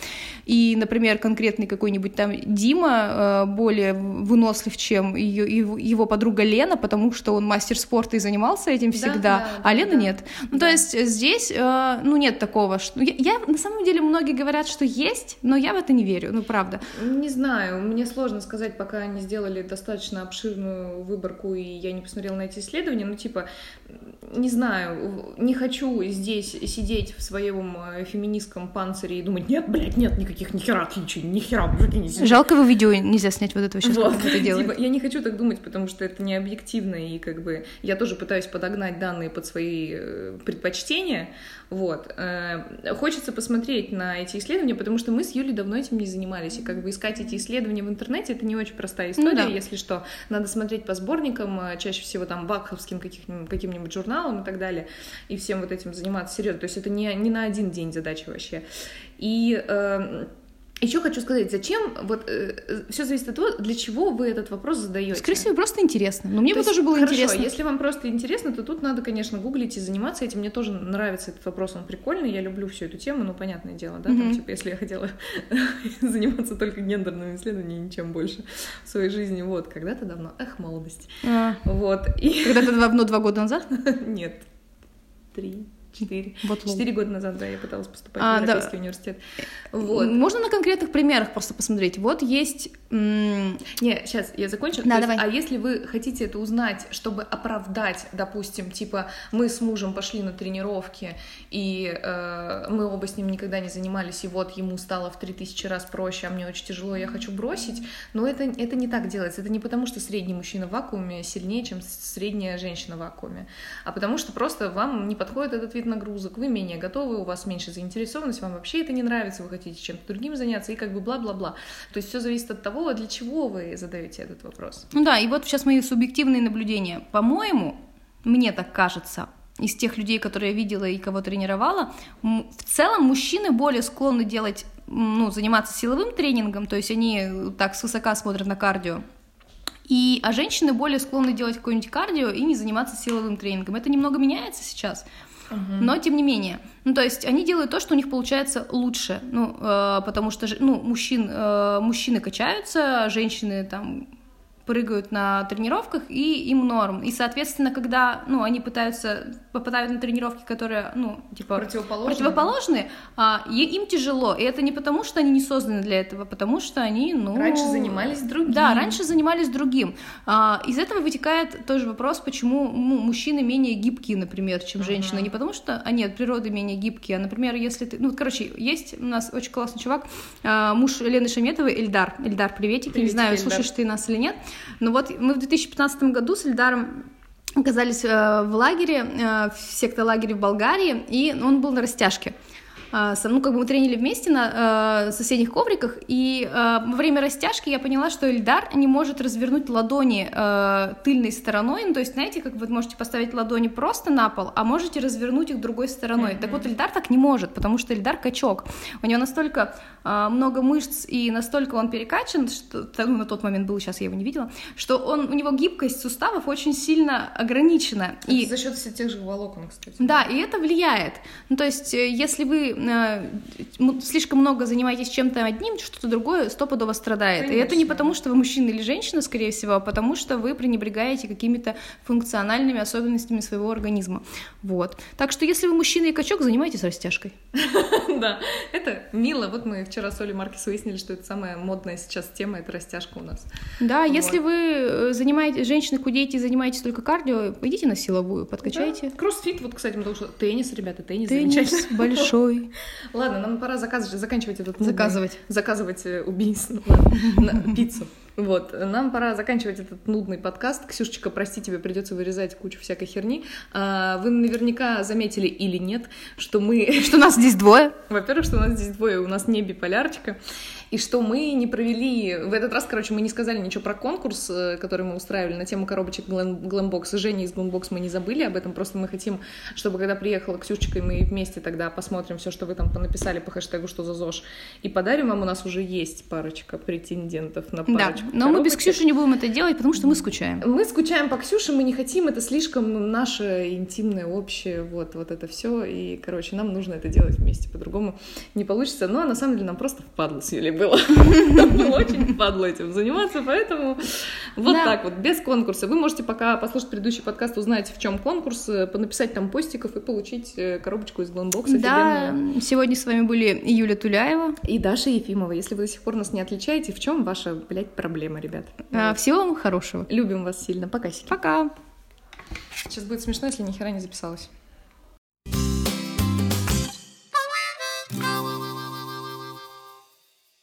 И, например, конкретный какой-нибудь там Дима э, более вынослив, чем ее, его подруга Лена, потому что он мастер спорта и занимался этим всегда, да, да, а Лена да. нет. Ну, то есть здесь, э, ну, нет такого. Что... Я, я, на самом деле, многие говорят, что есть, но я в это не верю, ну, правда. Не знаю, знаю, мне сложно сказать, пока они сделали достаточно обширную выборку, и я не посмотрела на эти исследования, ну, типа, не знаю, не хочу здесь сидеть в своем э, феминистском панцире и думать, нет, блядь, нет никаких нихера отличий, нихера, мужики не Жалко его видео нельзя снять вот этого сейчас, вот. как это делает. Типа, я не хочу так думать, потому что это не объективно, и как бы я тоже пытаюсь подогнать данные под свои э, предпочтения, вот. Э, хочется посмотреть на эти исследования, потому что мы с Юлей давно этим не занимались, и как бы искать эти исследования в интернете — это не очень простая история, ну, да. если что. Надо смотреть по сборникам, чаще всего там бакховским каким-нибудь журналам и так далее, и всем вот этим заниматься серьезно. То есть это не, не на один день задача вообще. И э, еще хочу сказать, зачем, вот э, все зависит от того, для чего вы этот вопрос задаете. Скорее всего, просто интересно. Но мне то бы тоже было хорошо, интересно. Если вам просто интересно, то тут надо, конечно, гуглить и заниматься этим. Мне тоже нравится этот вопрос, он прикольный, я люблю всю эту тему, ну, понятное дело, да, mm-hmm. там, типа, если я хотела заниматься только гендерными исследованиями, ничем больше в своей жизни, вот, когда-то давно, эх, молодость. А. Вот. И... Когда-то давно, два года назад? Нет, три Четыре. Вот Четыре года назад, да, я пыталась поступать а, в Европейский да. университет. Вот. Можно на конкретных примерах просто посмотреть. Вот есть... М- Не, сейчас я закончу. Да, давай. а если вы хотите это узнать, чтобы оправдать, допустим, типа, мы с мужем пошли на тренировки, и э, мы оба с ним никогда не занимались, и вот ему стало в три тысячи раз проще, а мне очень тяжело, я хочу бросить, но это, это не так делается. Это не потому, что средний мужчина в вакууме сильнее, чем средняя женщина в вакууме, а потому что просто вам не подходит этот вид нагрузок, вы менее готовы, у вас меньше заинтересованность, вам вообще это не нравится, вы хотите чем-то другим заняться, и как бы бла-бла-бла. То есть все зависит от того, для чего вы задаете этот вопрос. Ну да, и вот сейчас мои субъективные наблюдения. По-моему, мне так кажется, из тех людей, которые я видела и кого тренировала, в целом мужчины более склонны делать, ну, заниматься силовым тренингом, то есть они так свысока смотрят на кардио, и, а женщины более склонны делать какое-нибудь кардио и не заниматься силовым тренингом. Это немного меняется сейчас, но тем не менее. Ну, то есть они делают то, что у них получается лучше. Ну, э, потому что ну, мужчин, э, мужчины качаются, женщины там прыгают на тренировках, и им норм. И, соответственно, когда, ну, они пытаются, попадают на тренировки, которые, ну, типа... Противоположные. Противоположные, а, и, им тяжело. И это не потому, что они не созданы для этого, а потому что они, ну... Раньше занимались другим. Да, раньше занимались другим. А, из этого вытекает тоже вопрос, почему ну, мужчины менее гибкие, например, чем женщины. Uh-huh. Не потому что они от природы менее гибкие, а, например, если ты... Ну, короче, есть у нас очень классный чувак, а, муж Лены Шаметовой, Эльдар. Эльдар, приветики. Приветики, не знаю, Эльдар. слушаешь ты нас или нет. Но вот мы в 2015 году с Эльдаром оказались э, в лагере, э, в секта-лагере в Болгарии, и он был на растяжке. а, ну, как бы мы тренили вместе на соседних ковриках, и во время растяжки я поняла, что Эльдар не может развернуть ладони тыльной стороной, ну, то есть, знаете, как вы можете поставить ладони просто на пол, а можете развернуть их другой стороной. Mm-hmm. Так вот, Эльдар так не может, потому что Эльдар качок. У него настолько много мышц и настолько он перекачан, что ну, на тот момент был, сейчас я его не видела, что он, у него гибкость суставов очень сильно ограничена. Это и... за счет всех тех же волокон, кстати. Да, и это влияет. Ну, то есть, э, если вы э, слишком много занимаетесь чем-то одним, что-то другое стопудово страдает. Конечно. И это не потому, что вы мужчина или женщина, скорее всего, а потому что вы пренебрегаете какими-то функциональными особенностями своего организма. Вот. Так что, если вы мужчина и качок, занимайтесь растяжкой. Да, это мило. Вот мы вчера с Олей Маркис выяснили, что это самая модная сейчас тема, это растяжка у нас. Да, если вы э, занимаетесь, женщины худеете и занимаетесь только кардио, идите на силовую, подкачайте. Кроссфит, вот, кстати, потому что теннис, ребята, теннис, теннис большой. Ладно, нам пора заказывать, заканчивать этот... Заказывать. Заказывать э, убийство, пиццу. Вот, нам пора заканчивать этот нудный подкаст. Ксюшечка, прости, тебе придется вырезать кучу всякой херни. А, вы наверняка заметили или нет, что мы... Что нас здесь двое. Во-первых, что у нас здесь двое, у нас не биполярчика и что мы не провели... В этот раз, короче, мы не сказали ничего про конкурс, э, который мы устраивали на тему коробочек Glambox. И Женя из Glambox мы не забыли об этом, просто мы хотим, чтобы когда приехала Ксюшечка, и мы вместе тогда посмотрим все, что вы там написали по хэштегу «Что за ЗОЖ», и подарим вам. У нас уже есть парочка претендентов на парочку Да, но коробочек. мы без Ксюши не будем это делать, потому что мы скучаем. Мы скучаем по Ксюше, мы не хотим, это слишком наше интимное, общее, вот, вот это все, и, короче, нам нужно это делать вместе, по-другому не получится. Ну, а на самом деле нам просто впадло с Юлей было. Было очень падло этим заниматься, поэтому вот так вот, без конкурса. Вы можете пока послушать предыдущий подкаст, узнать, в чем конкурс, э, написать там постиков и получить э, коробочку из Гламбокса. Да, сегодня с вами были Юля Туляева и Даша Ефимова. Если вы до сих пор нас не отличаете, в чем ваша, блядь, проблема, ребят? А, всего вам хорошего. Любим вас сильно. Пока. Пока. Сейчас будет смешно, если ни хера не записалась.